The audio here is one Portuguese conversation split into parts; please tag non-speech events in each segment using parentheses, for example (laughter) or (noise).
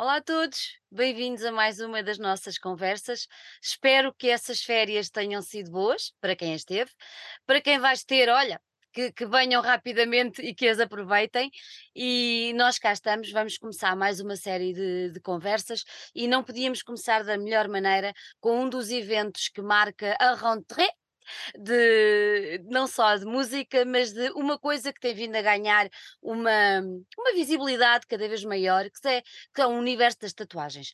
Olá a todos, bem-vindos a mais uma das nossas conversas. Espero que essas férias tenham sido boas para quem as teve. Para quem vais ter, olha, que, que venham rapidamente e que as aproveitem. E nós cá estamos, vamos começar mais uma série de, de conversas e não podíamos começar da melhor maneira com um dos eventos que marca a rentrée de não só de música, mas de uma coisa que tem vindo a ganhar uma, uma visibilidade cada vez maior, que é, que é o universo das tatuagens.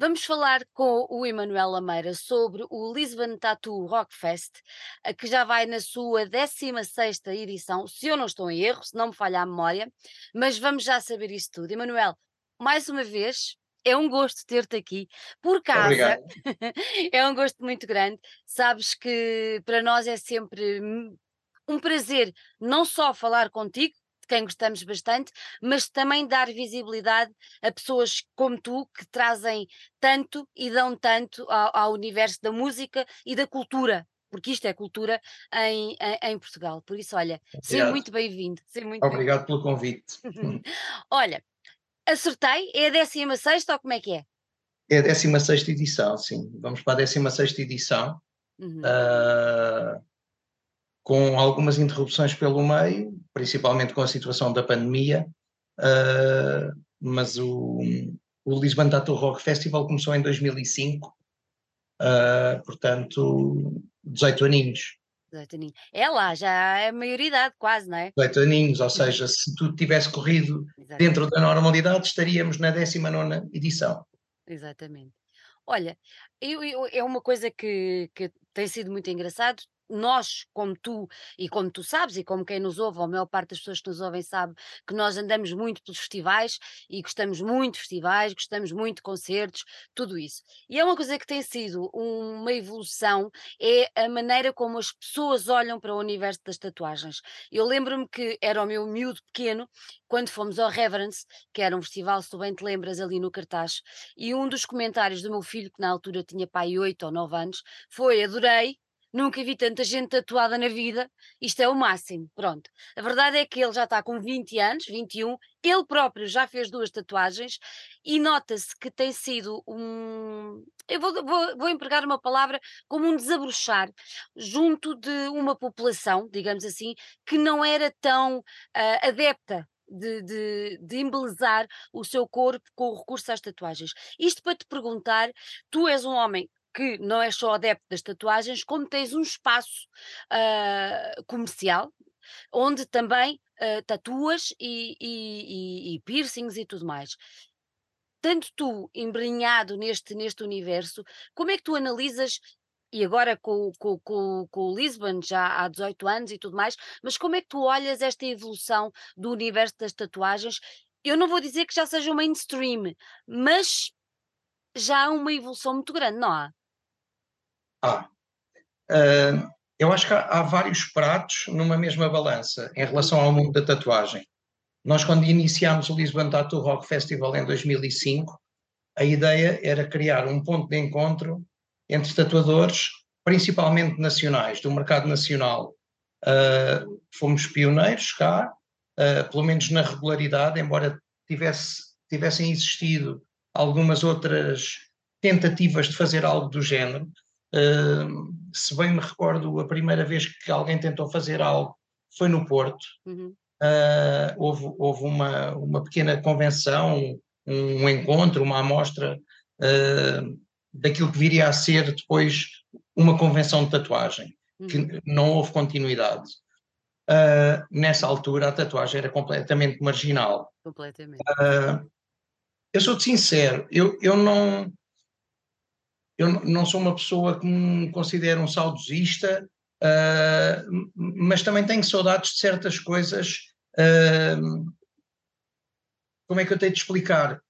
Vamos falar com o Emanuel Lameira sobre o Lisbon Tattoo Rock Fest, eh, que já vai na sua 16 edição, se eu não estou em erro, se não me falha a memória, mas vamos já saber isso tudo. Emanuel, mais uma vez, é um gosto ter-te aqui por casa, (laughs) é um gosto muito grande. Sabes que para nós é sempre um prazer não só falar contigo, de quem gostamos bastante, mas também dar visibilidade a pessoas como tu que trazem tanto e dão tanto ao, ao universo da música e da cultura. Porque isto é cultura em, em, em Portugal. Por isso, olha, seja muito bem-vindo. Seja muito bem-vindo. Obrigado pelo convite. (laughs) olha, Acertei? É a 16 ou como é que é? É a 16 edição, sim. Vamos para a 16 edição, Uhum. uh, com algumas interrupções pelo meio, principalmente com a situação da pandemia, uh, mas o, o Lisbon Tattoo Rock Festival começou em 2005, uh, portanto, 18 aninhos. 18 aninhos. É lá, já é maioridade quase, não é? 18 aninhos, ou seja, se tudo tivesse corrido Exatamente. dentro da normalidade, estaríamos na 19 edição. Exatamente. Olha, eu, eu- é uma coisa que, que tem sido muito engraçado. Nós, como tu, e como tu sabes, e como quem nos ouve, ou a maior parte das pessoas que nos ouvem sabe, que nós andamos muito pelos festivais e gostamos muito de festivais, gostamos muito de concertos, tudo isso. E é uma coisa que tem sido uma evolução, é a maneira como as pessoas olham para o universo das tatuagens. Eu lembro-me que era o meu miúdo pequeno, quando fomos ao Reverence, que era um festival, se tu bem te lembras, ali no cartaz, e um dos comentários do meu filho, que na altura tinha pai 8 ou 9 anos, foi: adorei, nunca vi tanta gente tatuada na vida, isto é o máximo. Pronto. A verdade é que ele já está com 20 anos, 21, ele próprio já fez duas tatuagens e nota-se que tem sido um. Eu vou, vou, vou empregar uma palavra como um desabrochar junto de uma população, digamos assim, que não era tão ah, adepta de, de, de embelezar o seu corpo com o recurso às tatuagens. Isto para te perguntar, tu és um homem que não és só adepto das tatuagens, como tens um espaço ah, comercial, onde também ah, tatuas e, e- e- e piercings e tudo mais. Tanto tu embrenhado neste, neste universo, como é que tu analisas, e agora com, com, com, com o Lisbon já há 18 anos e tudo mais, mas como é que tu olhas esta evolução do universo das tatuagens? Eu não vou dizer que já seja um mainstream, mas já há uma evolução muito grande, não há? Ah, ah, eu acho que há, há vários pratos numa mesma balança em relação ao mundo da tatuagem. Nós, quando iniciámos o Lisbon Tattoo Rock Festival em 2005, a ideia era criar um ponto de encontro entre tatuadores, principalmente nacionais, do mercado nacional. Ah, fomos pioneiros cá, ah, pelo menos na regularidade, embora tivesse, tivessem existido algumas outras tentativas de fazer algo do género. Uh, se bem me recordo, a primeira vez que alguém tentou fazer algo foi no Porto. Uhum. Uh, houve houve uma, uma pequena convenção, um, um encontro, uma amostra uh, daquilo que viria a ser depois uma convenção de tatuagem, Uhum. que não houve continuidade. Uh, nessa altura a tatuagem era completamente marginal. Completamente. Eu sou-te sincero, eu, eu não eu não sou uma pessoa que me considero um saudosista, uh, mas também tenho saudades de certas coisas. Uh, como é que eu tenho de explicar?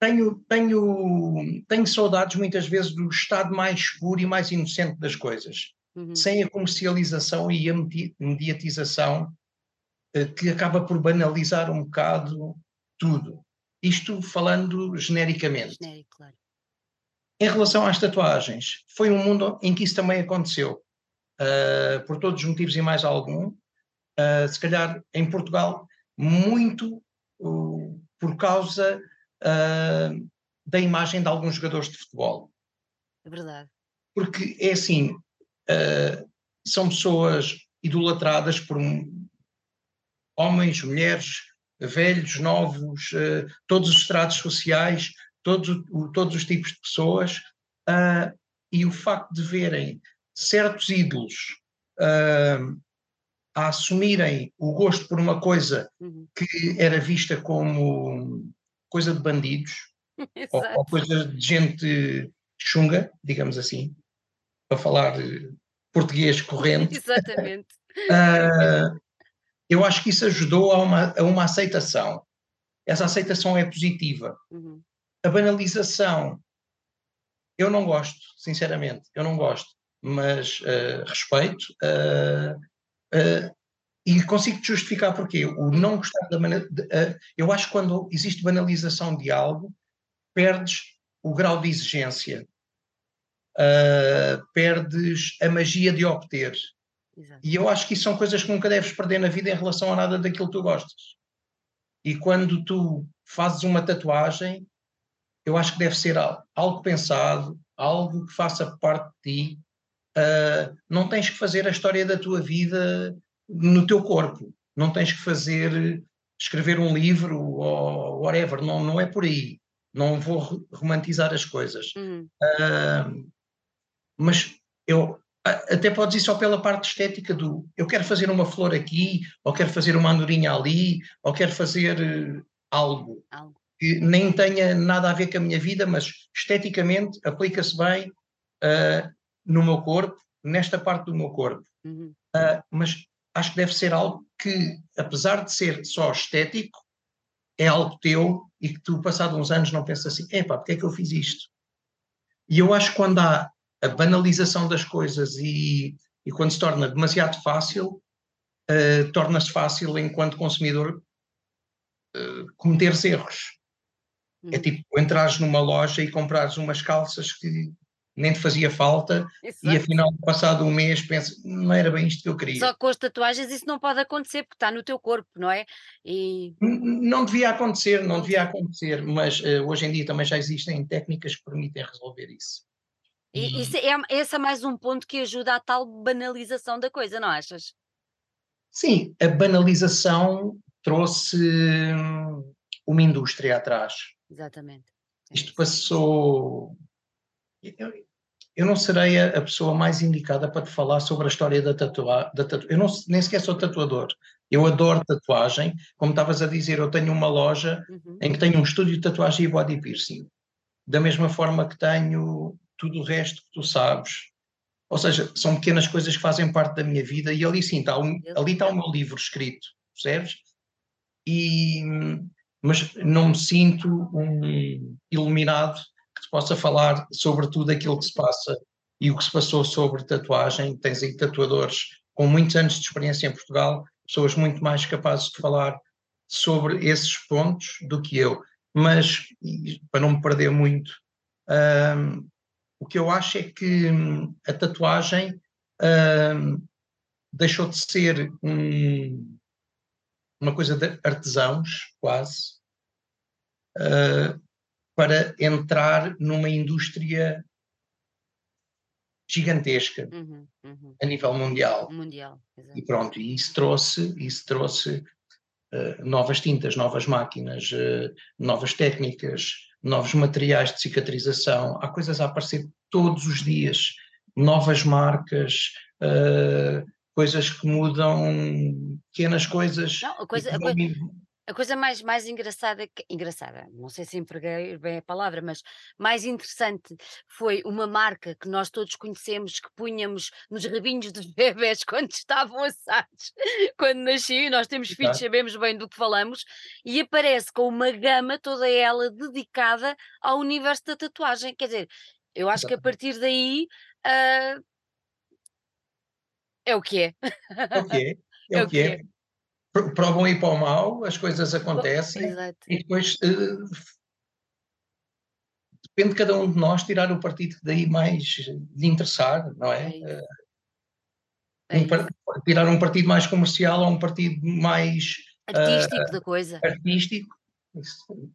Tenho, tenho, tenho saudades muitas vezes do estado mais puro e mais inocente das coisas, Uhum. sem a comercialização e a mediatização uh, que acaba por banalizar um bocado tudo. Isto falando genericamente. Genérico, claro. Em relação às tatuagens, foi um mundo em que isso também aconteceu, uh, por todos os motivos e mais algum. Uh, se calhar em Portugal, muito uh, por causa uh, da imagem de alguns jogadores de futebol. É verdade. Porque é assim, são pessoas idolatradas por homens, mulheres, velhos, novos, todos os estratos sociais, todos, todos os tipos de pessoas, uh, e o facto de verem certos ídolos uh, a assumirem o gosto por uma coisa uhum. que era vista como coisa de bandidos (laughs) ou, ou, coisa de gente chunga, digamos assim, para falar português corrente. (laughs) Exatamente. Uh, eu acho que isso ajudou a uma, a uma aceitação. Essa aceitação é positiva. Uhum. A banalização, eu não gosto, sinceramente, eu não gosto, mas uh, respeito uh, uh, e consigo te justificar porquê. O não gostar da banalização, eu acho que quando existe banalização de algo, perdes o grau de exigência, perdes a magia de obter. Exato. E eu acho que isso são coisas que nunca deves perder na vida em relação a nada daquilo que tu gostas. E quando tu fazes uma tatuagem, eu acho que deve ser algo pensado, algo que faça parte de ti. Uh, não tens que fazer a história da tua vida no teu corpo. Não tens que fazer, escrever um livro ou whatever. Não, não é por aí. Não vou romantizar as coisas. Uhum. Uh, mas eu, até podes ir só pela parte estética do eu quero fazer uma flor aqui, ou quero fazer uma andorinha ali, ou quero fazer uh, algo, algo, que nem tenha nada a ver com a minha vida, mas esteticamente aplica-se bem uh, no meu corpo, nesta parte do meu corpo. Uhum. Uh, mas acho que deve ser algo que, apesar de ser só estético, é algo teu e que tu, passado uns anos, não pensas assim: epá, porque é que eu fiz isto? E eu acho que quando há a banalização das coisas e, e quando se torna demasiado fácil, uh, torna-se fácil, enquanto consumidor, uh, cometer erros. É uhum. tipo entrares numa loja e comprares umas calças que nem te fazia falta Exato. e afinal, passado um mês, pensa, não era bem isto que eu queria. Só com as tatuagens isso não pode acontecer porque está no teu corpo, não é? E... Não devia acontecer, não devia acontecer, mas uh, hoje em dia também já existem técnicas que permitem resolver isso. E isso é, esse é mais um ponto que ajuda à tal banalização da coisa, não achas? Sim, a banalização trouxe hum, uma indústria atrás. Exatamente. Isto passou. Eu, eu não serei a, a, pessoa mais indicada para te falar sobre a história da tatuagem. Tatu... Eu não, nem sequer sou tatuador. Eu adoro tatuagem. Como estavas a dizer, eu tenho uma loja uhum. em que tenho um estúdio de tatuagem e body piercing. Da mesma forma que tenho tudo o resto que tu sabes. Ou seja, são pequenas coisas que fazem parte da minha vida e ali sim, está um, ali está o meu livro escrito, percebes? E, mas não me sinto um iluminado que te possa falar sobre tudo aquilo que se passa e o que se passou sobre tatuagem. Tens aí tatuadores com muitos anos de experiência em Portugal, pessoas muito mais capazes de falar sobre esses pontos do que eu. Mas, para não me perder muito, hum, o que eu acho é que hum, a tatuagem hum, deixou de ser um, uma coisa de artesãos, quase, uh, para entrar numa indústria gigantesca uhum, uhum. a nível mundial. mundial e pronto, e isso trouxe, isso trouxe uh, novas tintas, novas máquinas, uh, novas técnicas, novos materiais de cicatrização, há coisas a aparecer todos os dias, novas marcas, uh, coisas que mudam, pequenas coisas. Não, a coisa, a coisa, a coisa mais, mais engraçada, que, engraçada, não sei se empreguei bem a palavra, mas mais interessante foi uma marca que nós todos conhecemos, que punhamos nos rabinhos dos (laughs) bebés quando estavam assados, quando nasciam, nós temos filhos, sabemos bem do que falamos, e aparece com uma gama toda ela dedicada ao universo da tatuagem. Quer dizer, eu acho que a partir daí uh, é o que é. É o que é. (laughs) É, é o que é. Para o bom e para o mal, as coisas acontecem Exato. e depois uh, depende de cada um de nós tirar o partido daí mais de interessar, não é? é, é um, tirar um partido mais comercial ou um partido mais artístico uh, da coisa. Artístico Isso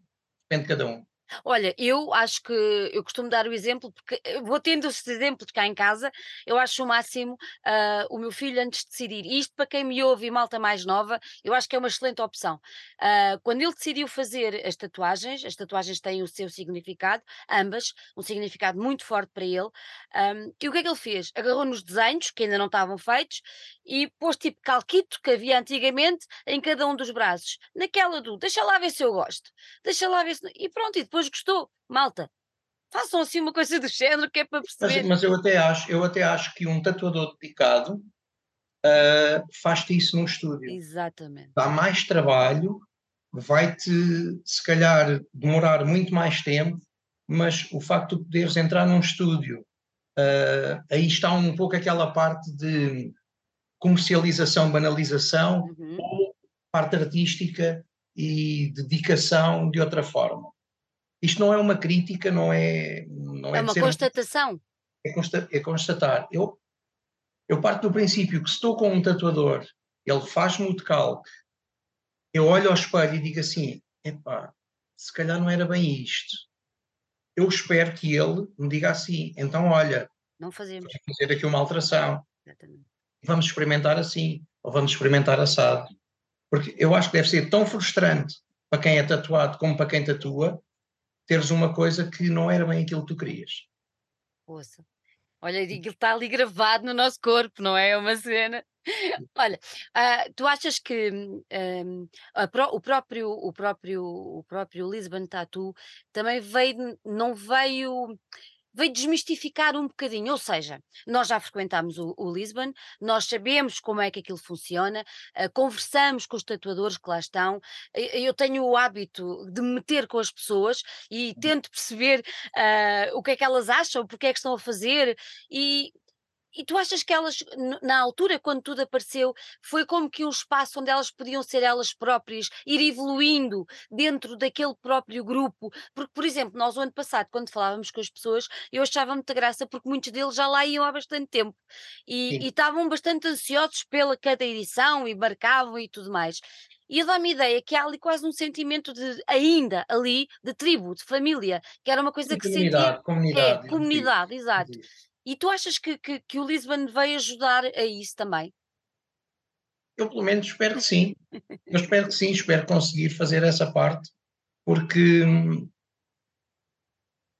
depende de cada um. Olha, eu acho que eu costumo dar o exemplo, porque eu vou tendo esses exemplos cá em casa, eu acho o máximo ah, o meu filho antes de decidir. E isto para quem me ouve e malta mais nova, eu acho que é uma excelente opção. Ah, quando ele decidiu fazer as tatuagens, as tatuagens têm o seu significado, ambas, um significado muito forte para ele. ahm, e o que é que ele fez? Agarrou nos desenhos, que ainda não estavam feitos, e pôs tipo calquito que havia antigamente em cada um dos braços. Naquela do, deixa lá ver se eu gosto, deixa lá ver se. E pronto, e depois gostou. Malta, façam assim uma coisa do género que é para Mas, perceber. mas eu até acho, eu até acho que um tatuador dedicado ah, faz-te isso num estúdio. Exatamente. Dá mais trabalho, vai-te, se calhar, demorar muito mais tempo, mas o facto de poderes entrar num estúdio, ah, aí está um pouco aquela parte de comercialização, banalização, Uhum. ou parte artística e dedicação de outra forma. Isto não é uma crítica, não é. Não É é uma constatação. é, consta- é constatar. Eu, eu parto do princípio que se estou com um tatuador, ele faz-me o decalque, eu olho ao espelho e digo assim: epá, se calhar não era bem isto. Eu espero que ele me diga assim: então, olha, Não fazemos. vamos fazer aqui uma alteração, Exatamente. vamos experimentar assim, ou vamos experimentar assado. Porque eu acho que deve ser tão frustrante para quem é tatuado como para quem tatua, teres uma coisa que não era bem aquilo que tu querias. Ouça. Olha, e aquilo está ali gravado no nosso corpo, não é? É uma cena. (laughs) Olha, ah, tu achas que a pró- o próprio o próprio o próprio Lisbon Tattoo também veio não veio veio desmistificar um bocadinho, ou seja, nós já frequentámos o, o Lisbon, nós sabemos como é que aquilo funciona, ah, conversamos com os tatuadores que lá estão, eu tenho o hábito de me meter com as pessoas e tento perceber ah, o que é que elas acham, porque é que estão a fazer, e, e tu achas que elas, na altura, quando tudo apareceu, foi como que um espaço onde elas podiam ser elas próprias, ir evoluindo dentro daquele próprio grupo? Porque, por exemplo, nós o ano passado, quando falávamos com as pessoas, eu achava muita graça porque muitos deles já lá iam há bastante tempo e e estavam bastante ansiosos pela cada edição e marcavam e tudo mais. E dá-me a ideia que há ali quase um sentimento de, ainda ali, de tribo, de família, que era uma coisa que sentia. comunidade, comunidade. É, comunidade, exato. E tu achas que, que, que o Lisbon veio ajudar a isso também? Eu, pelo menos, espero que sim. (laughs) Eu espero que sim, espero conseguir fazer essa parte, porque hum,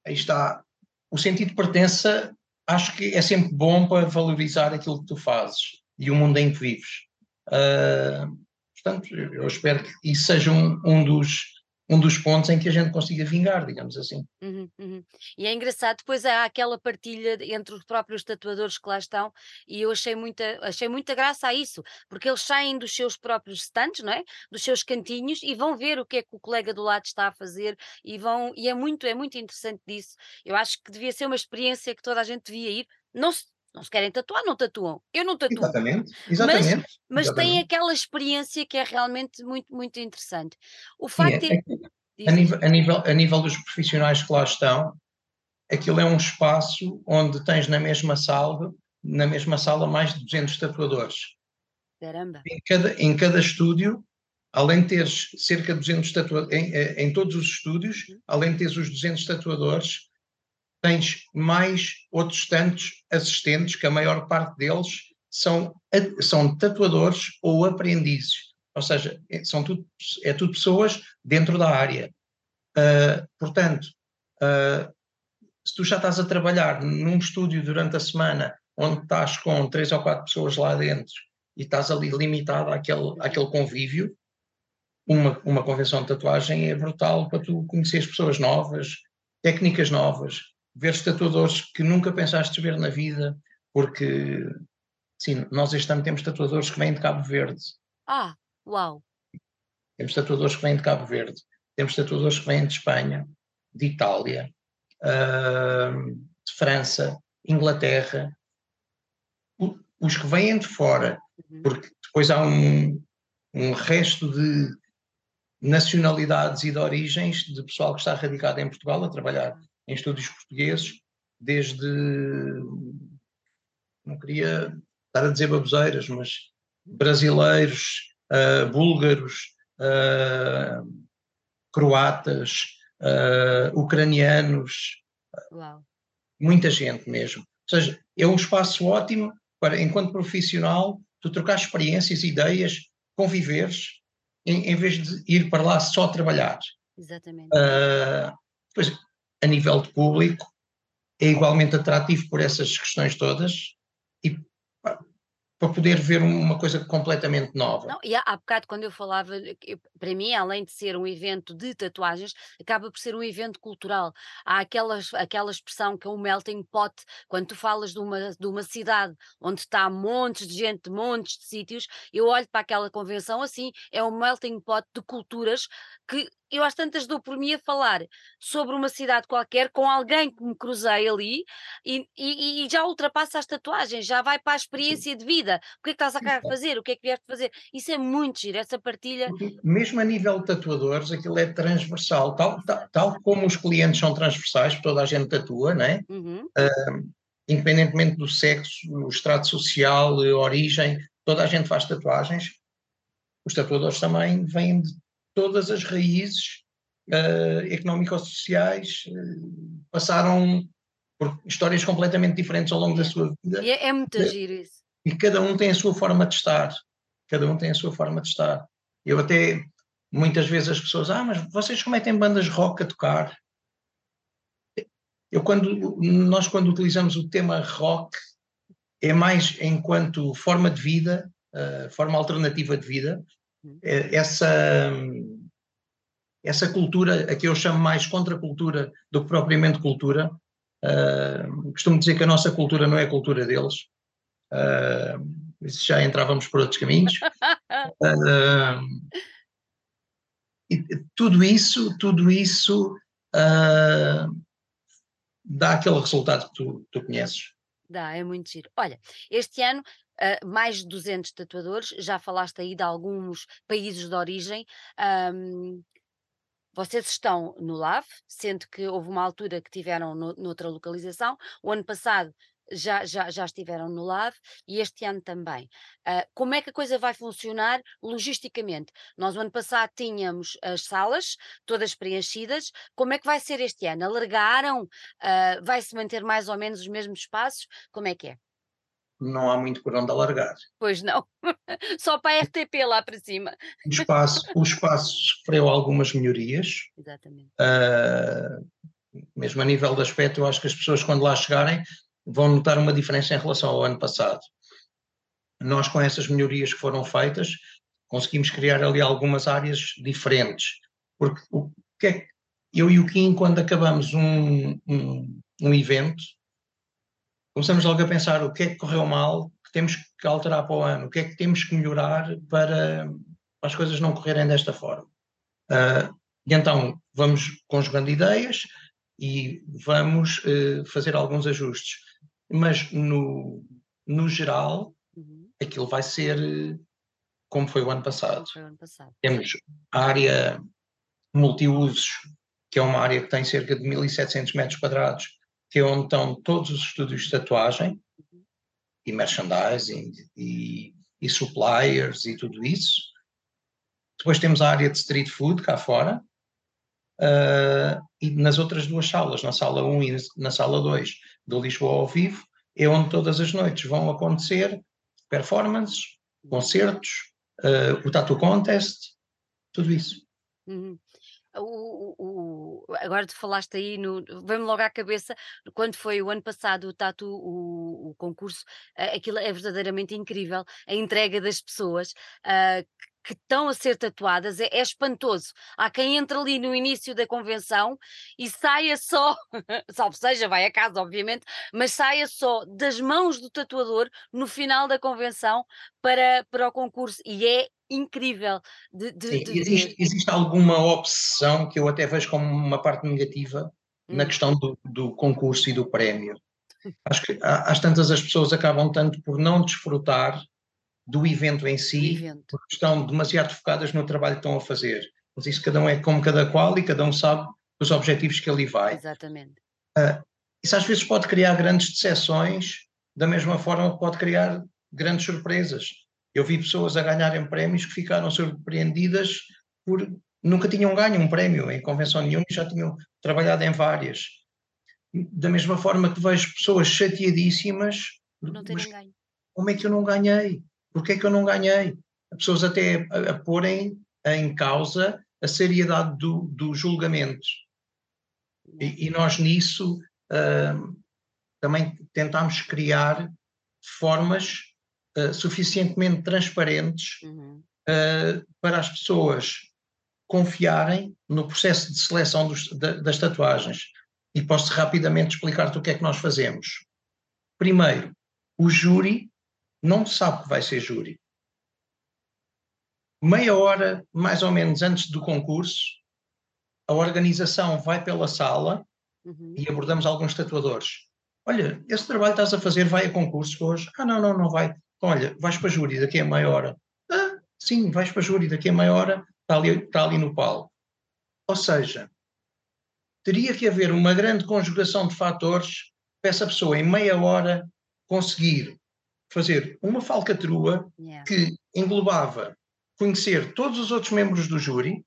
aí está. O sentido de pertença acho que é sempre bom para valorizar aquilo que tu fazes e o mundo em que vives. Ah, portanto, eu eu espero que isso seja um, um dos, um dos pontos em que a gente consiga vingar, digamos assim. Uhum, uhum. E é engraçado, depois há aquela partilha entre os próprios tatuadores que lá estão, e eu achei muita, achei muita graça a isso, porque eles saem dos seus próprios stands, não é? Dos seus cantinhos e vão ver o que é que o colega do lado está a fazer e vão, e é muito, é muito interessante disso. Eu acho que devia ser uma experiência que toda a gente devia ir. Não se, não se querem tatuar, não tatuam. Eu não tatuo, Exatamente, exatamente. mas tem exatamente. aquela experiência que é realmente muito, muito interessante. O Sim, facto é- é. é- a, nível, a, nível, a nível dos profissionais que lá estão, aquilo é um espaço onde tens na mesma sala, na mesma sala mais de 200 tatuadores. Caramba. Em cada, em cada estúdio, além de teres cerca de 200 tatuadores, em, eh, em todos os estúdios, além de teres os 200 tatuadores, tens mais outros tantos assistentes, que a maior parte deles são, são tatuadores ou aprendizes. Ou seja, é, são tudo, é tudo pessoas dentro da área. Uh, portanto, uh, se tu já estás a trabalhar num estúdio durante a semana, onde estás com três ou quatro pessoas lá dentro e estás ali limitado àquele, àquele convívio, uma, uma convenção de tatuagem é brutal para tu conheceres pessoas novas, técnicas novas, ver tatuadores que nunca pensaste ver na vida, porque, sim, nós este ano temos tatuadores que vêm de Cabo Verde, Ah, uau. temos tatuadores que vêm de Cabo Verde, temos tatuadores que vêm de Espanha, de Itália, ahm, de França, Inglaterra, O- os que vêm de fora, Uhum. porque depois há um, um resto de nacionalidades e de origens de pessoal que está radicado em Portugal a trabalhar em estúdios portugueses, desde, não queria estar a dizer baboseiras, mas brasileiros, ah, búlgaros, ah, croatas, uh, ucranianos, Uau. muita gente mesmo. Ou seja, é um espaço ótimo para, enquanto profissional, tu trocar experiências, ideias, conviveres, em, em vez de ir para lá só trabalhar. Exatamente. Uh, pois, a nível de público, é igualmente atrativo por essas questões todas e para poder ver uma coisa completamente nova. Não, e há, há bocado quando eu falava, para mim, além de ser um evento de tatuagens, acaba por ser um evento cultural. Há aquelas, aquela expressão que é um melting pot, quando tu falas de uma, de uma cidade onde está montes de gente, montes de sítios, eu olho para aquela convenção assim, é um melting pot de culturas que eu às tantas dou por mim a falar sobre uma cidade qualquer com alguém que me cruzei ali e, e, e já ultrapassa as tatuagens, já vai para a experiência de vida. O que é que estás a querer fazer? O que é que vieste fazer? Isso é muito giro, essa partilha. Mesmo a nível de tatuadores, aquilo é transversal, tal, tal, tal como os clientes são transversais, toda a gente tatua, não é? Uhum. Uh, independentemente do sexo, o estrato social, origem, toda a gente faz tatuagens. Os tatuadores também vêm de todas as raízes uh, económico-sociais uh, passaram por histórias completamente diferentes ao longo da sua vida. É, é muito giro isso. E cada um tem a sua forma de estar. Cada um tem a sua forma de estar. Eu até, muitas vezes as pessoas, ah, mas vocês como é que têm bandas rock a tocar? Eu quando, nós quando utilizamos o tema rock, é mais enquanto forma de vida, uh, forma alternativa de vida. É, essa, essa cultura, a que eu chamo mais contracultura do que propriamente cultura, uh, costumo dizer que a nossa cultura não é a cultura deles, uh, já entrávamos por outros caminhos. Uh, (laughs) e tudo isso, tudo isso dá aquele resultado que tu, tu conheces. Dá, é muito giro. Olha, este ano uh, mais de 200 tatuadores, já falaste aí de alguns países de origem. Um, vocês estão no LAV, sendo que houve uma altura que tiveram no, noutra localização. O ano passado já, já, já estiveram no LAV e este ano também. Uh, como é que a coisa vai funcionar logisticamente? Nós, o ano passado, tínhamos as salas todas preenchidas. Como é que vai ser este ano? Alargaram? Uh, vai se manter mais ou menos os mesmos espaços? Como é que é? Não há muito por onde alargar. Pois não, (laughs) só para a RTP lá para cima. O espaço, o espaço sofreu algumas melhorias. Exatamente. Uh, mesmo a nível de aspecto, eu acho que as pessoas quando lá chegarem vão notar uma diferença em relação ao ano passado. Nós com essas melhorias que foram feitas, conseguimos criar ali algumas áreas diferentes. Porque o que é que eu e o Kim, quando acabamos um, um, um evento, começamos logo a pensar o que é que correu mal, que temos que alterar para o ano, o que é que temos que melhorar para, as coisas não correrem desta forma. Uh, e então vamos conjugando ideias e vamos uh, fazer alguns ajustes. Mas no, no geral, uhum. aquilo vai ser como foi o ano passado. O ano passado. Temos a área multiusos, que é uma área que tem cerca de 1.700 metros quadrados, que é onde estão todos os estúdios de tatuagem e merchandising e, e, suppliers e tudo isso. Depois temos a área de street food cá fora uh, e nas outras duas salas, na sala 1 e na sala 2 do Lisboa ao vivo, é onde todas as noites vão acontecer performances, concertos, uh, o Tattoo Contest, tudo isso. Uhum o, o, o, agora tu falaste aí, no, vem-me logo à cabeça, quando foi o ano passado o Tatu, o, concurso, aquilo é verdadeiramente incrível, a entrega das pessoas uh, que estão a ser tatuadas é, é, espantoso. Há quem entre ali no início da convenção e saia só, (laughs) salvo seja, vai a casa, obviamente, mas saia só das mãos do tatuador no final da convenção para, para o concurso. E é incrível de, de, Sim, de existe, existe, alguma obsessão que eu até vejo como uma parte negativa hum. na questão do, do, concurso e do prémio. Acho que às tantas as pessoas acabam tanto por não desfrutar do evento em si, evento. porque estão demasiado focadas no trabalho que estão a fazer. Mas isso cada um é como cada qual e cada um sabe os objetivos que ali vai. Exatamente. Uh, isso às vezes pode criar grandes decepções, da mesma forma que pode criar grandes surpresas. Eu vi pessoas a ganharem prémios que ficaram surpreendidas por nunca tinham ganho um prémio em convenção nenhuma e já tinham trabalhado em várias. Da mesma forma que vejo pessoas chateadíssimas, Não terem ganho. como é que eu não ganhei? Porquê é que eu não ganhei? Pessoas até a, a porem em causa a seriedade do, do julgamento. E, e nós nisso uh, também tentámos criar formas uh, suficientemente transparentes Uhum. uh, para as pessoas confiarem no processo de seleção dos, da, das tatuagens. E posso rapidamente explicar-te o que é que nós fazemos. Primeiro, o júri não sabe que vai ser júri. Meia hora, mais ou menos, antes do concurso, a organização vai pela sala Uhum. e abordamos alguns tatuadores. Olha, esse trabalho que estás a fazer vai a concurso hoje? Ah, não, não, não vai. Então, olha, vais para júri daqui a meia hora. Ah, sim, vais para júri daqui a meia hora, está ali, está ali no palco. Ou seja, teria que haver uma grande conjugação de fatores para essa pessoa, em meia hora, conseguir fazer uma falcatrua Yeah. que englobava conhecer todos os outros membros do júri,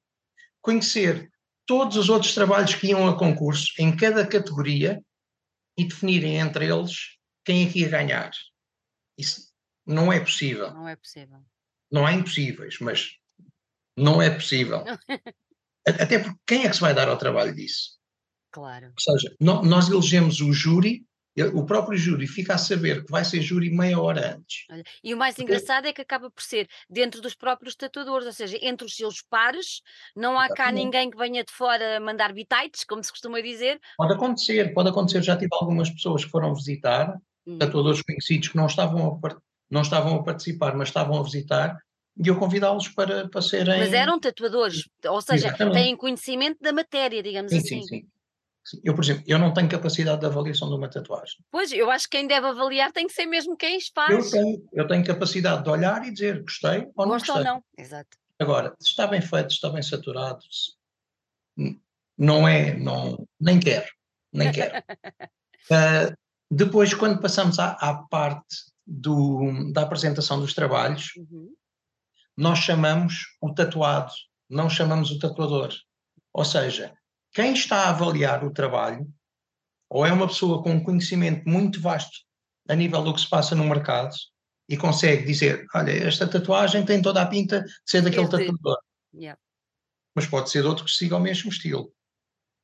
conhecer todos os outros trabalhos que iam a concurso em cada categoria e definirem entre eles quem é que ia ganhar. Isso não é possível. Não é possível. Não há impossíveis, mas não é possível. (laughs) Até porque quem é que se vai dar ao trabalho disso? Claro. Ou seja, nós elegemos o júri, o próprio júri fica a saber que vai ser júri meia hora antes. E o mais Porque- engraçado é que acaba por ser dentro dos próprios tatuadores, ou seja, entre os seus pares, não há cá Exatamente. ninguém que venha de fora mandar bitites, como se costuma dizer. Pode acontecer, pode acontecer. Já tive algumas pessoas que foram visitar, Hum, tatuadores conhecidos que não estavam a, não estavam a participar, mas estavam a visitar, e eu convidá-los para, para serem. Mas eram tatuadores, ou seja, Exatamente. têm conhecimento da matéria, digamos Sim, assim. sim, sim. Eu, por exemplo, eu não tenho capacidade de avaliação de uma tatuagem. Pois, eu acho que quem deve avaliar tem que ser mesmo quem Eu faz. tenho, eu tenho capacidade de olhar e dizer gostei ou não Gosta ou gostei. não. Exato. Agora, se está bem feito, se está bem saturado, não é, não, nem quero, nem quero. (laughs) Ah, depois, quando passamos à, à parte do- da apresentação dos trabalhos, Uhum. nós chamamos o tatuado, não chamamos o tatuador. Ou seja, quem está a avaliar o trabalho, ou é uma pessoa com um conhecimento muito vasto a nível do que se passa no mercado e consegue dizer: olha, esta tatuagem tem toda a pinta de ser daquele É de- tatuador, Yeah. mas pode ser de outro que siga o mesmo estilo.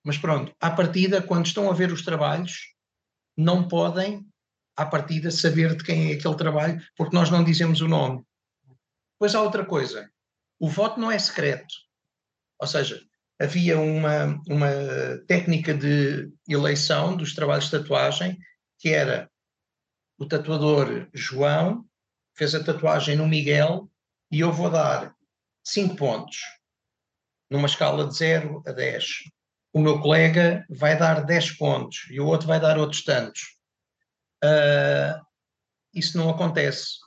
Mas pronto, à partida, quando estão a ver os trabalhos, não podem, à partida, saber de quem é aquele trabalho, porque nós não dizemos o nome. Depois há outra coisa: o voto não é secreto. Ou seja, havia uma, uma técnica de eleição dos trabalhos de tatuagem que era o tatuador João fez a tatuagem no Miguel e eu vou dar 5 pontos numa escala de 0 a 10. O meu colega vai dar 10 pontos e o outro vai dar outros tantos. Ah, isso não acontece,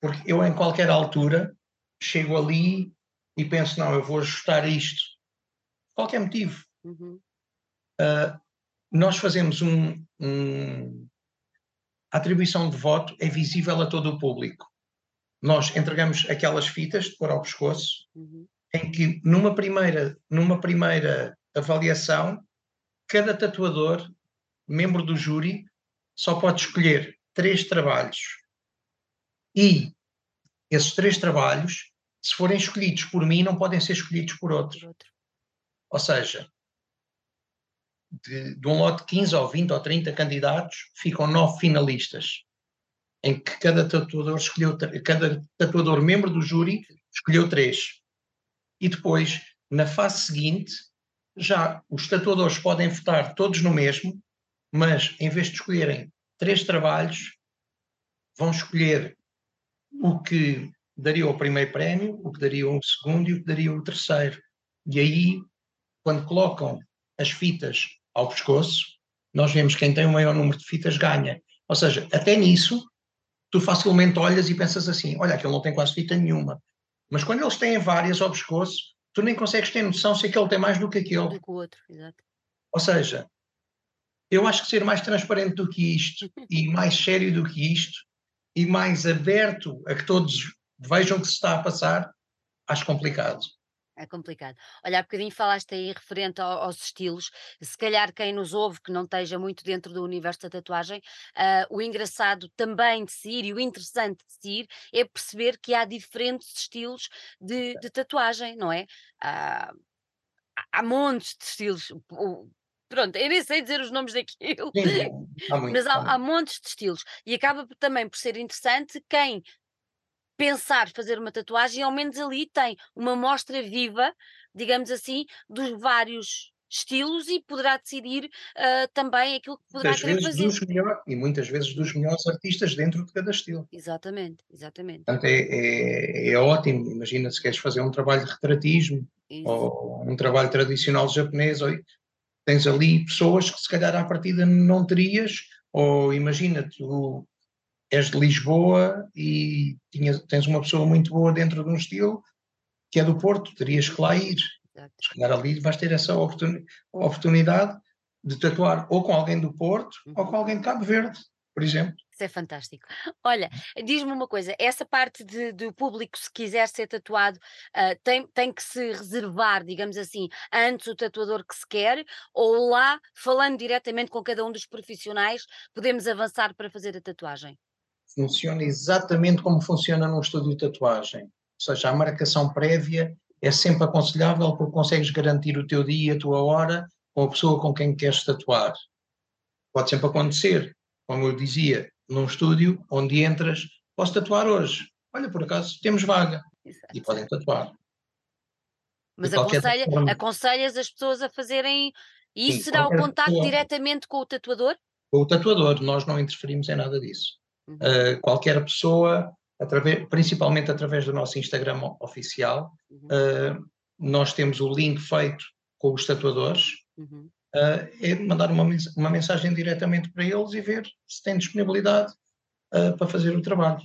porque eu em qualquer altura chego ali e penso, não, eu vou ajustar isto. Qualquer motivo. Uhum. Nós fazemos um, um- A atribuição de voto é visível a todo o público. Nós entregamos aquelas fitas de pôr ao pescoço, Uhum. em que numa primeira, numa primeira avaliação, cada tatuador, membro do júri, só pode escolher três trabalhos. E esses três trabalhos, se forem escolhidos por mim, não podem ser escolhidos por outro. Outro. Ou seja, de, de um lote de 15 ou 20 ou 30 candidatos, ficam nove finalistas, em que cada tatuador escolheu, cada tatuador membro do júri escolheu três. E depois, na fase seguinte, já os tatuadores podem votar todos no mesmo, mas em vez de escolherem três trabalhos, vão escolher o que daria o primeiro prémio, o que daria o segundo e o que daria o terceiro. E aí, quando colocam as fitas ao pescoço, nós vemos quem tem o maior número de fitas ganha. Ou seja, até nisso, tu facilmente olhas e pensas assim: olha, aquele não tem quase fita nenhuma. Mas quando eles têm várias ao pescoço, tu nem consegues ter noção se aquele tem mais do que aquele. Do que o outro, exato. Ou seja, eu acho que ser mais transparente do que isto (laughs) e mais sério do que isto e mais aberto a que todos vejam o que se está a passar, acho complicado. É complicado. Olha, há bocadinho falaste aí referente ao- aos estilos. Se calhar quem nos ouve que não esteja muito dentro do universo da tatuagem, ah, o engraçado também de se ir e o interessante de se ir é perceber que há diferentes estilos de, de tatuagem, não é? Ah, há, montes de estilos. Pronto, eu nem sei dizer os nomes daquilo, Sim, há (laughs) muito, mas há há, há montes de estilos. E acaba também por ser interessante quem pensar fazer uma tatuagem, ao menos ali tem uma mostra viva, digamos assim, dos vários estilos e poderá decidir, ah, também aquilo que poderá Muitas querer vezes fazer. dos melhores, e muitas vezes dos melhores artistas dentro de cada estilo. Exatamente, exatamente. Portanto, é, é, é ótimo. Imagina se queres fazer um trabalho de retratismo Isso, ou um trabalho tradicional japonês, ou, tens ali pessoas que se calhar à partida não terias, ou imagina, tu és de Lisboa e tens uma pessoa muito boa dentro de um estilo que é do Porto, terias que lá ir. Se calhar ali vais ter essa oportuni- oportunidade de tatuar ou com alguém do Porto ou Uhum. com alguém de Cabo Verde, por exemplo. Isso é fantástico. Olha, diz-me uma coisa, essa parte de, do público, se quiser ser tatuado, ah, tem, tem que se reservar, digamos assim, antes o tatuador que se quer, ou lá, falando diretamente com cada um dos profissionais, podemos avançar para fazer a tatuagem? Funciona exatamente como funciona num estúdio de tatuagem. Ou seja, a marcação prévia é sempre aconselhável porque consegues garantir o teu dia, a tua hora, com a pessoa com quem queres tatuar. Pode sempre acontecer, como eu dizia, num estúdio onde entras, posso tatuar hoje. Olha, por acaso temos vaga Exato. e podem tatuar. Mas aconselha, aconselhas as pessoas a fazerem. E isso Sim, será o contacto pessoa. diretamente com o tatuador? Com o tatuador, nós não interferimos em nada disso. Uh, qualquer pessoa, através, principalmente através do nosso Instagram oficial, uh, nós temos o link feito com os tatuadores, uhum. uh, é mandar uma, uma mensagem diretamente para eles e ver se tem disponibilidade para fazer o trabalho.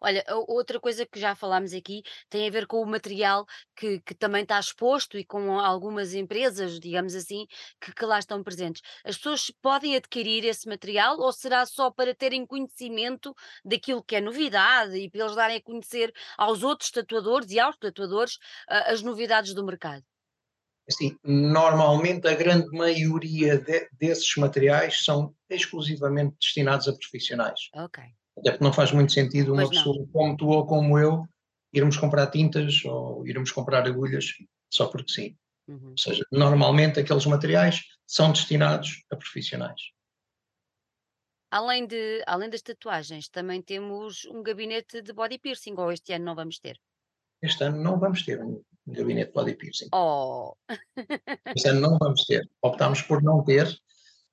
Olha, o- outra coisa que já falámos aqui tem a ver com o material que, que também está exposto e com algumas empresas, digamos assim, que, que lá estão presentes. As pessoas podem adquirir esse material ou será só para terem conhecimento daquilo que é novidade e para eles darem a conhecer aos outros tatuadores e aos tatuadores ah, as novidades do mercado? Assim, normalmente a grande maioria de- desses materiais são exclusivamente destinados a profissionais. Ok. Até porque não faz muito sentido uma pessoa como tu ou como eu irmos comprar tintas ou irmos comprar agulhas só porque sim. Uhum. Ou seja, normalmente aqueles materiais são destinados a profissionais. Além, de, além das tatuagens, também temos um gabinete de body piercing, ou este ano não vamos ter? Este ano não vamos ter um gabinete de body piercing. Oh! (laughs) Este ano não vamos ter. Optámos por não ter.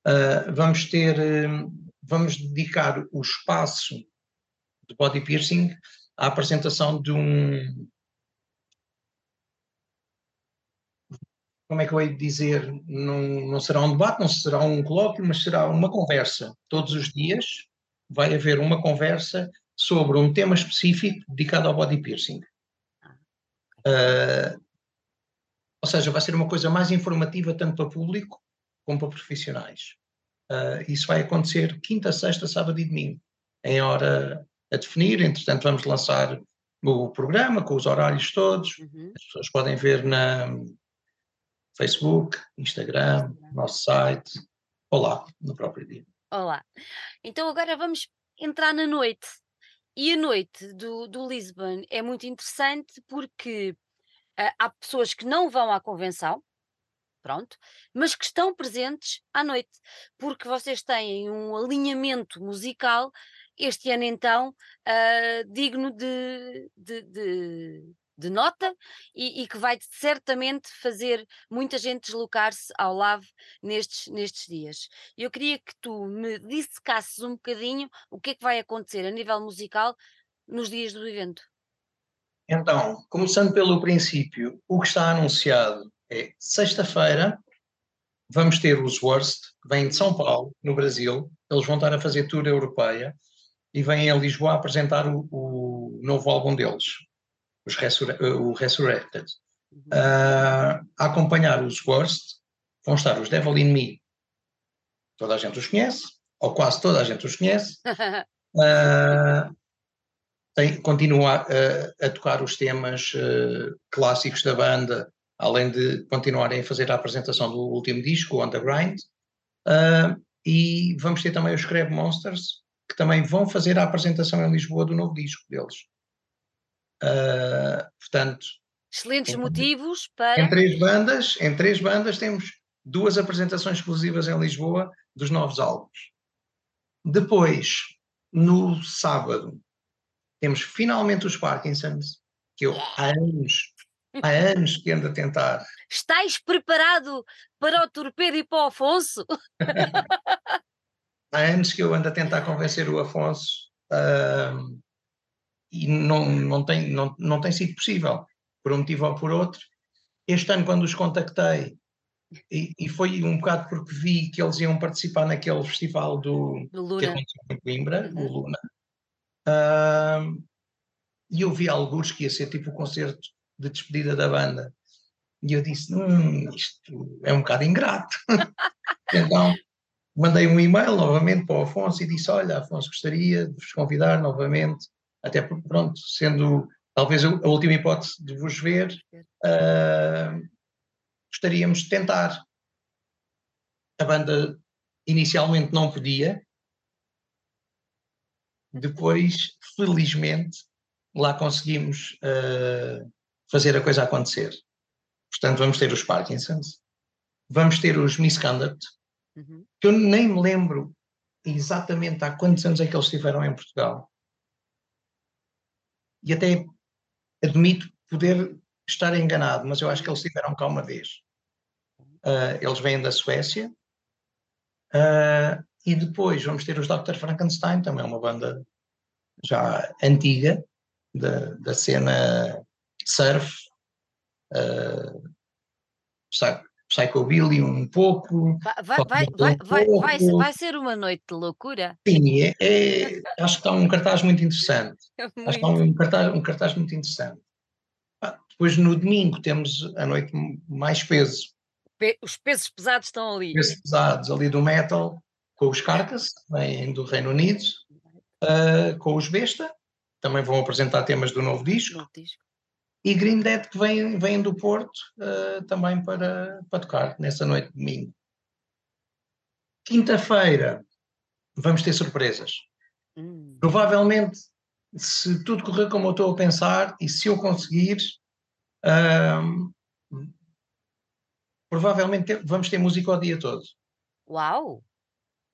Uh, vamos ter, uh, vamos dedicar o espaço de body piercing à apresentação de um. Como é que eu hei de dizer? Não, não será um debate, não será um colóquio, mas será uma conversa. Todos os dias vai haver uma conversa sobre um tema específico dedicado ao body piercing. Uh, ou seja, vai ser uma coisa mais informativa tanto para público como para profissionais. Uh, isso vai acontecer quinta, sexta, sábado e domingo, em hora a definir. Entretanto, vamos lançar o programa com os horários todos. Uhum. As pessoas podem ver na Facebook, Instagram, nosso site, ou lá, no próprio dia. Olá. Então agora vamos entrar na noite. E a noite do, do Lisbon é muito interessante porque ah, há pessoas que não vão à convenção, pronto, mas que estão presentes à noite, porque vocês têm um alinhamento musical, este ano então, ah, digno de, de, de- de nota e, e que vai certamente fazer muita gente deslocar-se ao LAV nestes, nestes dias. Eu queria que tu me dissecasses um bocadinho o que é que vai acontecer a nível musical nos dias do evento. Então, começando pelo princípio, o que está anunciado é sexta-feira vamos ter os Worst, que vêm de São Paulo, no Brasil. Eles vão estar a fazer tour europeia e vêm a Lisboa apresentar o, o novo álbum deles, os Resur o Resurrected. Uh, a acompanhar os Worst vão estar os Devil in Me, toda a gente os conhece, ou quase toda a gente os conhece. Uh, (laughs) tem, continua a, a, tocar os temas uh, clássicos da banda, além de continuarem a fazer a apresentação do último disco, On The Grind. Uh, e vamos ter também os Crab Monsters, que também vão fazer a apresentação em Lisboa do novo disco deles. Uh, portanto, excelentes em, motivos para em três bandas, em três bandas temos duas apresentações exclusivas em Lisboa dos novos álbuns. Depois, no sábado, temos finalmente os Parkinsons, que eu há anos, há (laughs) anos que ando a tentar. Estás preparado para o torpedo e para o Afonso? (laughs) há anos que eu ando a tentar convencer o Afonso uh, e não, não, tem, não, não tem sido possível, por um motivo ou por outro. Este ano, quando os contactei, e, e, foi um bocado porque vi que eles iam participar naquele festival do, do Luna. que aconteceu em Coimbra, uhum. o Luna, uh, e eu vi alguns que ia ser tipo o concerto de despedida da banda. E eu disse: hum, isto é um bocado ingrato. (laughs) então mandei um e-mail novamente para o Afonso e disse: Olha, Afonso, gostaria de vos convidar novamente, até porque, pronto, sendo talvez a última hipótese de vos ver, uh, gostaríamos de tentar. A banda inicialmente não podia, depois, felizmente, lá conseguimos uh, fazer a coisa acontecer. Portanto, vamos ter os Parkinsons, vamos ter os Misconduct, uhum. que eu nem me lembro exatamente há quantos anos é que eles estiveram em Portugal. E até admito poder estar enganado, mas eu acho que eles estiveram cá uma vez. Uh, eles vêm da Suécia. Uh, e depois vamos ter os Dr. Frankenstein, também é uma banda já antiga, da, da cena surf, uh, psychobilly um pouco. Vai, vai, vai, vai, vai, vai, ser uma noite de loucura? Sim, é, é, acho que está um cartaz muito interessante. Muito. (laughs) Acho que está um cartaz, um cartaz muito interessante. depois no domingo temos a noite mais peso. Pe os pesos pesados estão ali. Pesos pesados ali do metal, com os Carcass, vêm do Reino Unido, uh, com os Besta, também vão apresentar temas do novo disco. Novo disco. E Green Dead que vem, vem do Porto uh, também para, para tocar nessa noite de domingo. Quinta-feira vamos ter surpresas. Hum. Provavelmente, se tudo correr como eu estou a pensar e se eu conseguir, uh, provavelmente vamos ter música o dia todo. Uau!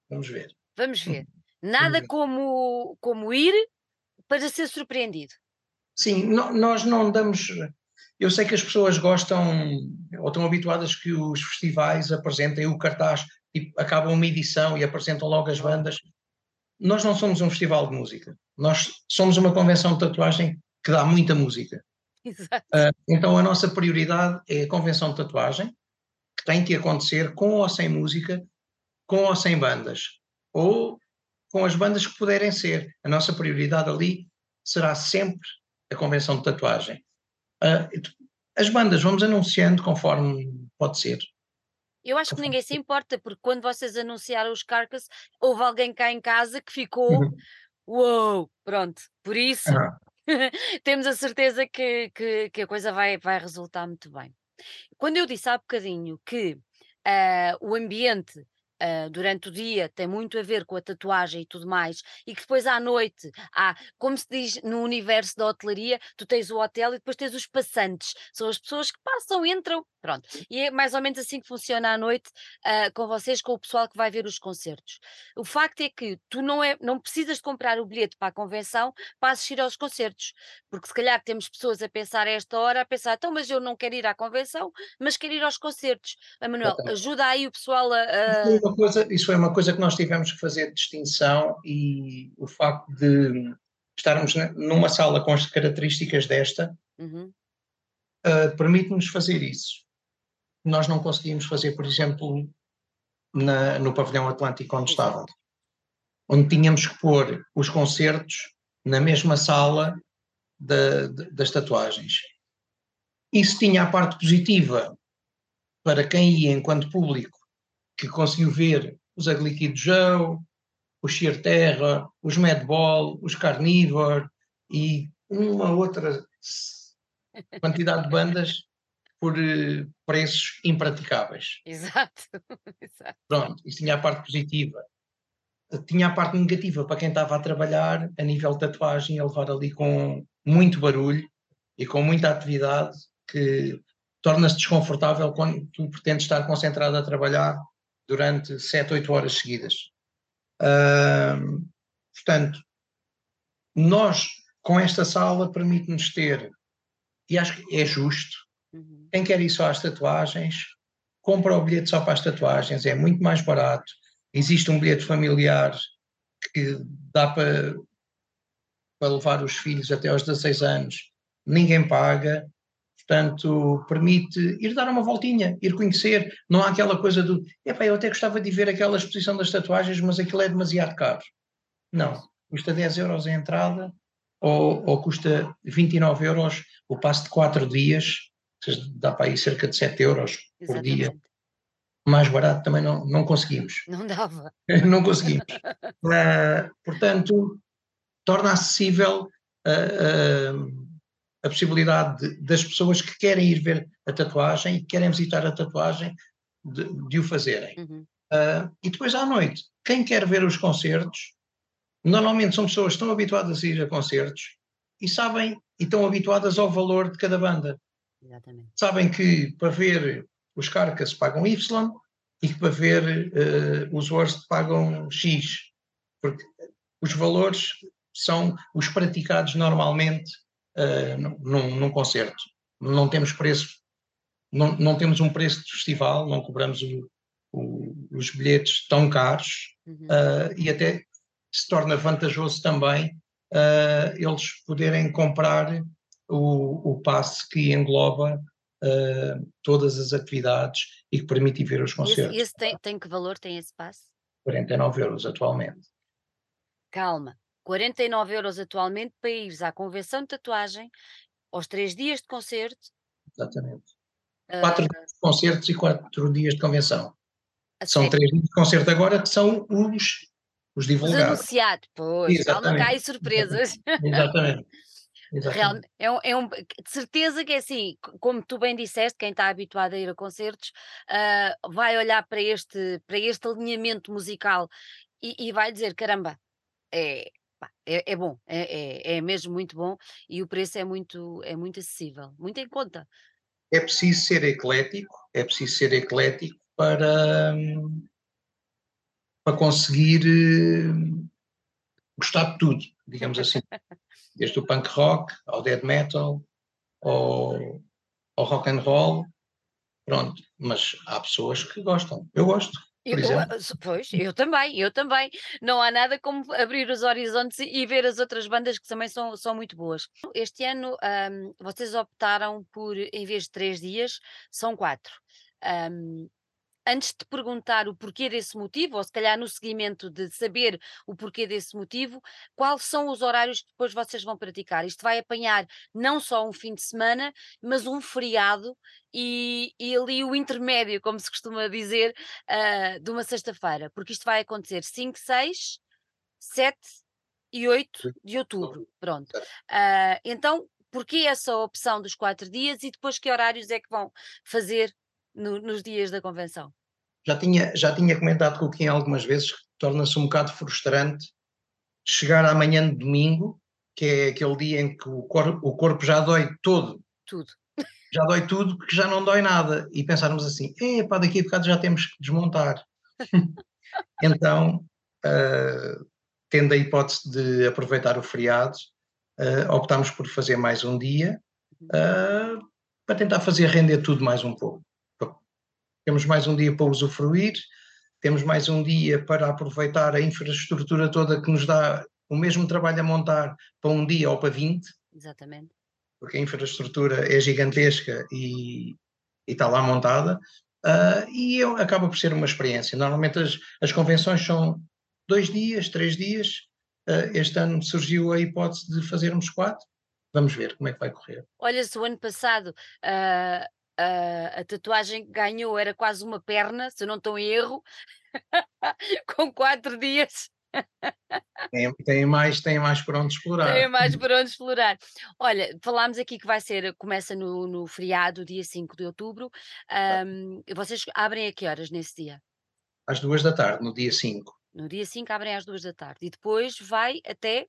Vamos ver. Vamos ver. Nada Vamos ver. Como, como ir para ser surpreendido. Sim, no, nós não damos. Eu sei que as pessoas gostam ou estão habituadas que os festivais apresentem o cartaz, e acabam uma edição e apresentam logo as bandas. Nós não somos um festival de música. Nós somos uma convenção de tatuagem que dá muita música. (laughs) Exato. Uh, então a nossa prioridade é a convenção de tatuagem, que tem que acontecer com ou sem música, com ou sem bandas, ou com as bandas que puderem ser. A nossa prioridade ali será sempre a convenção de tatuagem. Uh, as bandas vamos anunciando conforme pode ser. Eu acho que ninguém se importa, porque quando vocês anunciaram os Carcass, houve alguém cá em casa que ficou uhum. uou, pronto. Por isso (laughs) temos a certeza que, que, que, a coisa vai, vai resultar muito bem. Quando eu disse há bocadinho que uh, o ambiente uh, durante o dia tem muito a ver com a tatuagem e tudo mais, e que depois à noite há, como se diz no universo da hotelaria, tu tens o hotel e depois tens os passantes, são as pessoas que passam, entram, pronto. E é mais ou menos assim que funciona à noite uh, com vocês, com o pessoal que vai ver os concertos. O facto é que tu não, é, não precisas de comprar o bilhete para a convenção para assistir aos concertos, porque se calhar temos pessoas a pensar a esta hora, a pensar, então, mas eu não quero ir à convenção, mas quero ir aos concertos. Manuel, ajuda aí o pessoal a, a uma coisa, isso foi uma coisa que nós tivemos que fazer distinção e o facto de estarmos numa sala com as características desta uhum. uh, permite-nos fazer isso. Nós não conseguimos fazer, por exemplo, na, no pavilhão Atlântico onde estávamos, onde tínhamos que pôr os concertos na mesma sala da, das tatuagens. Isso tinha a parte positiva para quem ia enquanto público que conseguiu ver os Kid Joe, os Sheer Terra, os Madball, os Carnivore, e uma outra quantidade de bandas por eh, preços impraticáveis. (laughs) Exato, (laughs) exato. Pronto, isso tinha a parte positiva. Tinha a parte negativa para quem estava a trabalhar a nível de tatuagem, a levar ali com muito barulho e com muita atividade que torna-se desconfortável quando tu pretendes estar concentrado a trabalhar durante 7, 8 horas seguidas. Uh, portanto, nós com esta sala permite-nos ter, e acho que é justo, uhum. quem quer ir só às tatuagens, compra o bilhete só para as tatuagens, é muito mais barato. Existe um bilhete familiar que dá para, para levar os filhos até aos 16 anos, ninguém paga, portanto, permite ir dar uma voltinha, ir conhecer. Não há aquela coisa do, epá, eu até gostava de ver aquela exposição das tatuagens, mas aquilo é demasiado caro. Não, custa 10 euros a entrada ou, ou custa 29 euros o passo de 4 dias, dá para aí cerca de 7 euros Exatamente. por dia. Mais barato também não, não conseguimos. Não dava. (laughs) não conseguimos. Uh, (laughs) portanto, torna acessível uh, uh, a possibilidade de, das pessoas que querem ir ver a tatuagem e que querem visitar a tatuagem de, de o fazerem. Uhum. e depois à noite, quem quer ver os concertos, normalmente são pessoas que estão habituadas a ir a concertos e sabem e estão habituadas ao valor de cada banda. Exatamente. Sabem que para ver os Carcas pagam Y e que para ver uh, os Worst pagam X, porque os valores são os praticados normalmente uh, num, num, concerto. Não temos preço, não, não temos um preço de festival, não cobramos o, o, os bilhetes tão caros uhum. uh, e até se torna vantajoso também uh, eles poderem comprar o, o passe que engloba uh, todas as atividades e que permite ver os concertos. Esse, esse tem, tem, que valor tem esse passe? 49 euros atualmente. Calma, 49 euros atualmente para ires à convenção de tatuagem aos três dias de concerto. Exatamente. Uh, quatro dias de concertos e quatro dias de convenção. São sério? três dias de concerto agora que são os os divulgados. Os anunciados, pois, calma cá e surpresas. Exatamente. Realmente, é um, é um, de certeza que é assim, como tu bem disseste, quem está habituado a ir a concertos uh, vai olhar para este, para este alinhamento musical e, e vai dizer: caramba, é, é, é, bom, é, é, é, mesmo muito bom e o preço é muito, é muito acessível, muito em conta. É preciso ser eclético, é preciso ser eclético para, hum, para conseguir uh, gostar de tudo, digamos assim. (laughs) Desde o punk rock ao dead metal, ao, ao rock and roll, pronto. Mas há pessoas que gostam. Eu gosto. Eu, pois, eu também, eu também. Não há nada como abrir os horizontes e ver as outras bandas que também são, são muito boas. Este ano um, vocês optaram por, em vez de três dias, são quatro. Um, antes de perguntar o porquê desse motivo, ou se calhar no seguimento de saber o porquê desse motivo, quais são os horários que depois vocês vão praticar? Isto vai apanhar não só um fim de semana, mas um feriado e, e ali o intermédio, como se costuma dizer, uh, de uma sexta-feira, porque isto vai acontecer 5, 6, 7 e 8 de outubro. Pronto. Uh, então, porquê essa opção dos quatro dias e depois que horários é que vão fazer no, nos dias da convenção? Já tinha, já tinha comentado com o Kim algumas vezes que torna-se um bocado frustrante chegar amanhã de domingo, que é aquele dia em que o corpo, o corpo já dói todo. Tudo. Já dói tudo porque já não dói nada. E pensarmos assim, epá, daqui a bocado já temos que desmontar. (laughs) então, uh, tendo a hipótese de aproveitar o feriado, uh, optámos por fazer mais um dia uh, para tentar fazer render tudo mais um pouco. Temos mais um dia para usufruir, temos mais um dia para aproveitar a infraestrutura toda que nos dá o mesmo trabalho a montar para um dia ou para 20. Exatamente. Porque a infraestrutura é gigantesca e, e está lá montada. Uh, e eu, acaba por ser uma experiência. Normalmente as, as convenções são dois dias, três dias. Uh, este ano surgiu a hipótese de fazermos quatro. Vamos ver como é que vai correr. Olha, se o ano passado uh, a, a tatuagem que ganhou era quase uma perna, se não estou em erro, (laughs) com quatro dias. Tem, tem, mais, tem mais por onde explorar. Tem mais por onde explorar. Olha, falámos aqui que vai ser, começa no, no feriado, dia 5 de outubro. Um, vocês abrem a que horas nesse dia? Às duas da tarde, no dia 5. No dia 5 abrem às duas da tarde. E depois vai até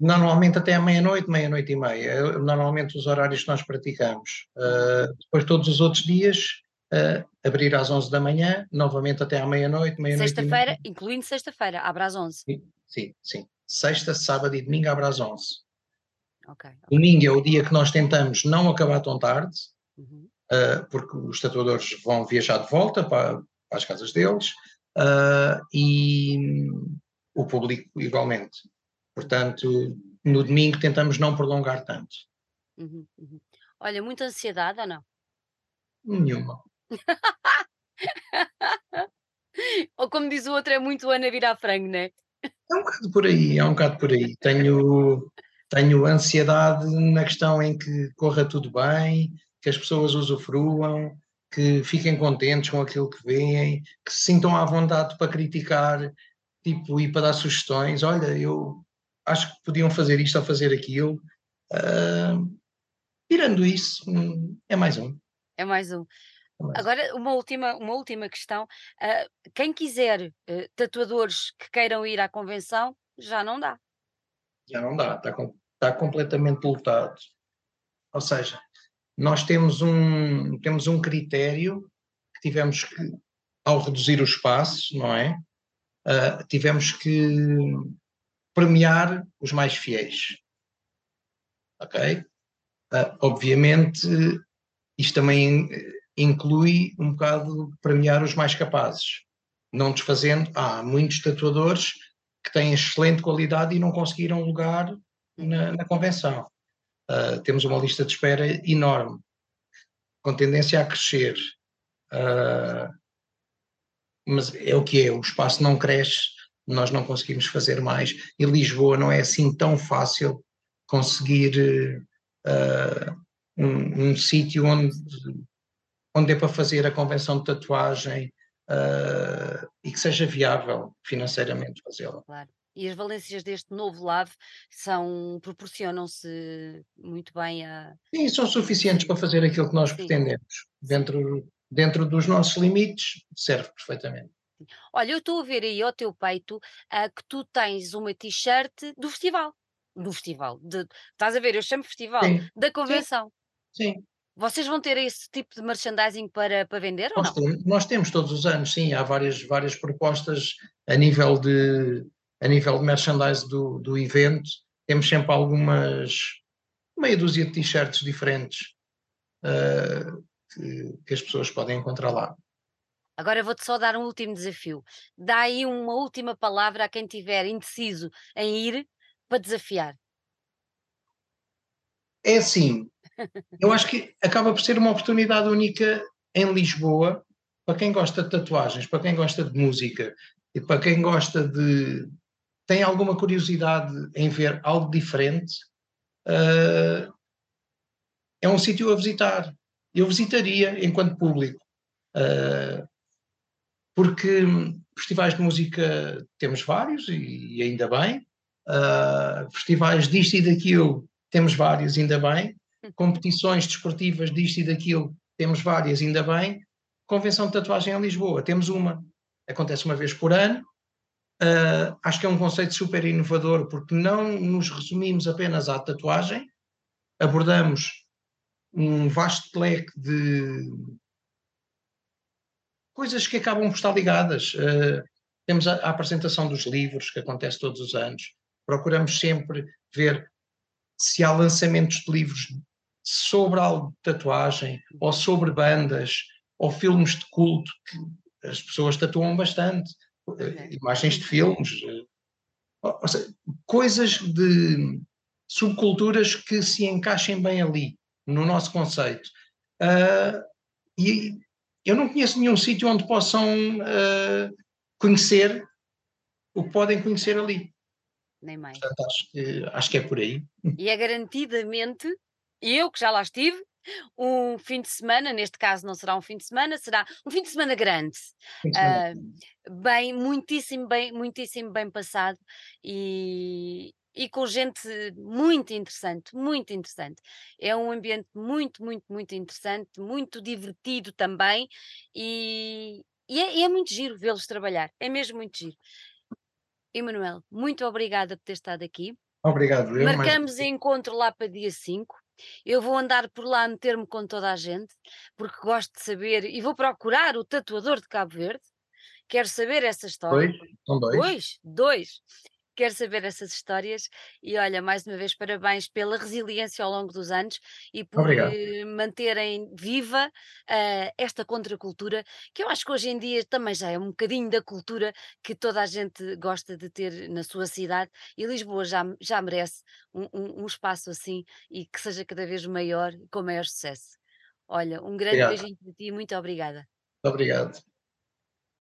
Normalmente até à meia-noite, meia-noite e meia. Normalmente os horários que nós praticamos. Uh, depois todos os outros dias, uh, abrir às 11 da manhã, novamente até à meia-noite, meia-noite Sexta-feira, incluindo sexta-feira, abre às 11. Sim, sim, sim. Sexta, sábado e domingo abre às 11. Okay, okay. Domingo é o dia que nós tentamos não acabar tão tarde, uhum. uh, porque os tatuadores vão viajar de volta para, para as casas deles e o público igualmente. Portanto, no domingo tentamos não prolongar tanto. Uhum, uhum. Olha, muita ansiedade ou não? Nenhuma. (laughs) ou como diz o outro, é muito Ana virar frango, não é? É um bocado por aí, é um bocado por aí. Tenho, tenho ansiedade na questão em que corra tudo bem, que as pessoas usufruam, que fiquem contentes com aquilo que veem, que se sintam à vontade para criticar, tipo, e para dar sugestões. Olha, eu acho que podiam fazer isto ou fazer aquilo. Uh, tirando isso, hum, é mais um. É mais um. É Agora, uma última, uma última questão. Uh, quem quiser uh, tatuadores que queiram ir à convenção, já não dá. Já não dá, está, com, está completamente lotado. Ou seja, nós temos um, temos um critério que tivemos que, ao reduzir o espaço, não é? Uh, tivemos que premiar os mais fiéis. Ok? Uh, obviamente, isto também inclui um bocado premiar os mais capazes, não desfazendo. Há muitos tatuadores que têm excelente qualidade e não conseguiram lugar na, na convenção. Uh, temos uma lista de espera enorme, com tendência a crescer. Uh, mas é o que é, o espaço não cresce nós não conseguimos fazer mais. E Lisboa não é assim tão fácil conseguir uh, um, um sítio onde, onde é para fazer a convenção de tatuagem uh, e que seja viável financeiramente fazê-la. Claro. E as valências deste novo lave são proporcionam-se muito bem a. Sim, são suficientes para fazer aquilo que nós Sim. pretendemos. Dentro, dentro dos nossos limites, serve perfeitamente. Olha, eu estou a ver aí ao teu peito uh, que tu tens uma t-shirt do festival. Do festival. De, estás a ver? Eu chamo festival. Sim. Da convenção. Sim. sim. Vocês vão ter esse tipo de merchandising para, para vender nós ou não? Temos, nós temos todos os anos, sim. Há várias, várias propostas a nível de, a nível de merchandising do, do evento. Temos sempre algumas, meia dúzia de t-shirts diferentes uh, que, que as pessoas podem encontrar lá. Agora vou-te só dar um último desafio. Dá aí uma última palavra a quem estiver indeciso em ir para desafiar. É assim, eu acho que acaba por ser uma oportunidade única em Lisboa para quem gosta de tatuagens, para quem gosta de música e para quem gosta de. tem alguma curiosidade em ver algo diferente. Uh, é um sítio a visitar. Eu visitaria enquanto público. Uh, porque festivais de música temos vários e, e ainda bem, uh, festivais disto e daquilo temos vários, ainda bem, competições desportivas disto e daquilo temos várias, ainda bem, convenção de tatuagem em Lisboa, temos uma, acontece uma vez por ano, uh, acho que é um conceito super inovador porque não nos resumimos apenas à tatuagem, abordamos um vasto leque de coisas que acabam por estar ligadas. Uh, temos a, a, apresentação dos livros, que acontece todos os anos. Procuramos sempre ver se há lançamentos de livros sobre algo de tatuagem, ou sobre bandas, ou filmes de culto, que as pessoas tatuam bastante. Uh, imagens de filmes. Uh, seja, coisas de subculturas que se encaixem bem ali, no nosso conceito. Uh, e eu não conheço nenhum sítio onde possam uh, conhecer o que podem conhecer ali. Nem mais. Portanto, acho que, acho que é por aí. E é garantidamente, eu que já lá estive, um fim de semana, neste caso não será um fim de semana, será um fim de semana grande, Fim de semana. ah, bem, muitíssimo bem, muitíssimo bem passado e, e com gente muito interessante, muito interessante. É um ambiente muito, muito, muito interessante, muito divertido também e, e é, é muito giro vê-los trabalhar, é mesmo muito giro. Emanuel, muito obrigada por ter estado aqui. Obrigado, eu Marcamos encontro lá para dia 5. Eu vou andar por lá, meter-me com toda a gente, porque gosto de saber e vou procurar o tatuador de Cabo Verde. Quero saber essa história. dois, são dois. Dois, dois. Quero saber essas histórias e olha, mais uma vez, parabéns pela resiliência ao longo dos anos e por Obrigado. eh, manterem viva eh, esta contracultura, que eu acho que hoje em dia também já é um bocadinho da cultura que toda a gente gosta de ter na sua cidade e Lisboa já, já merece um, um- um espaço assim e que seja cada vez maior e com maior sucesso. Olha, um grande Obrigado. beijinho para ti e muito obrigada. Obrigado.